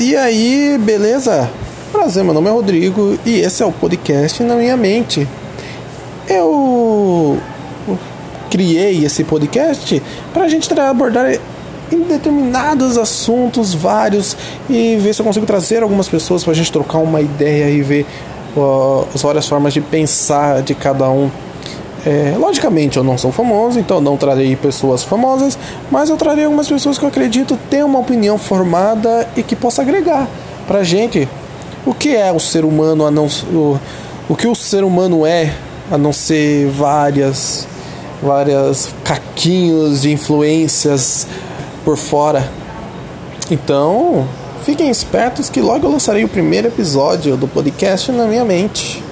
E aí, beleza? Prazer, meu nome é Rodrigo e esse é o podcast na minha mente. Eu criei esse podcast para a gente abordar em determinados assuntos, vários, e ver se eu consigo trazer algumas pessoas para a gente trocar uma ideia e ver uh, as várias formas de pensar de cada um. É, logicamente eu não sou famoso, então não trarei pessoas famosas, mas eu trarei algumas pessoas que eu acredito ter uma opinião formada e que possa agregar pra gente o que é o ser humano a não o, o que o ser humano é a não ser várias várias caquinhos de influências por fora. Então, fiquem espertos que logo eu lançarei o primeiro episódio do podcast na minha mente.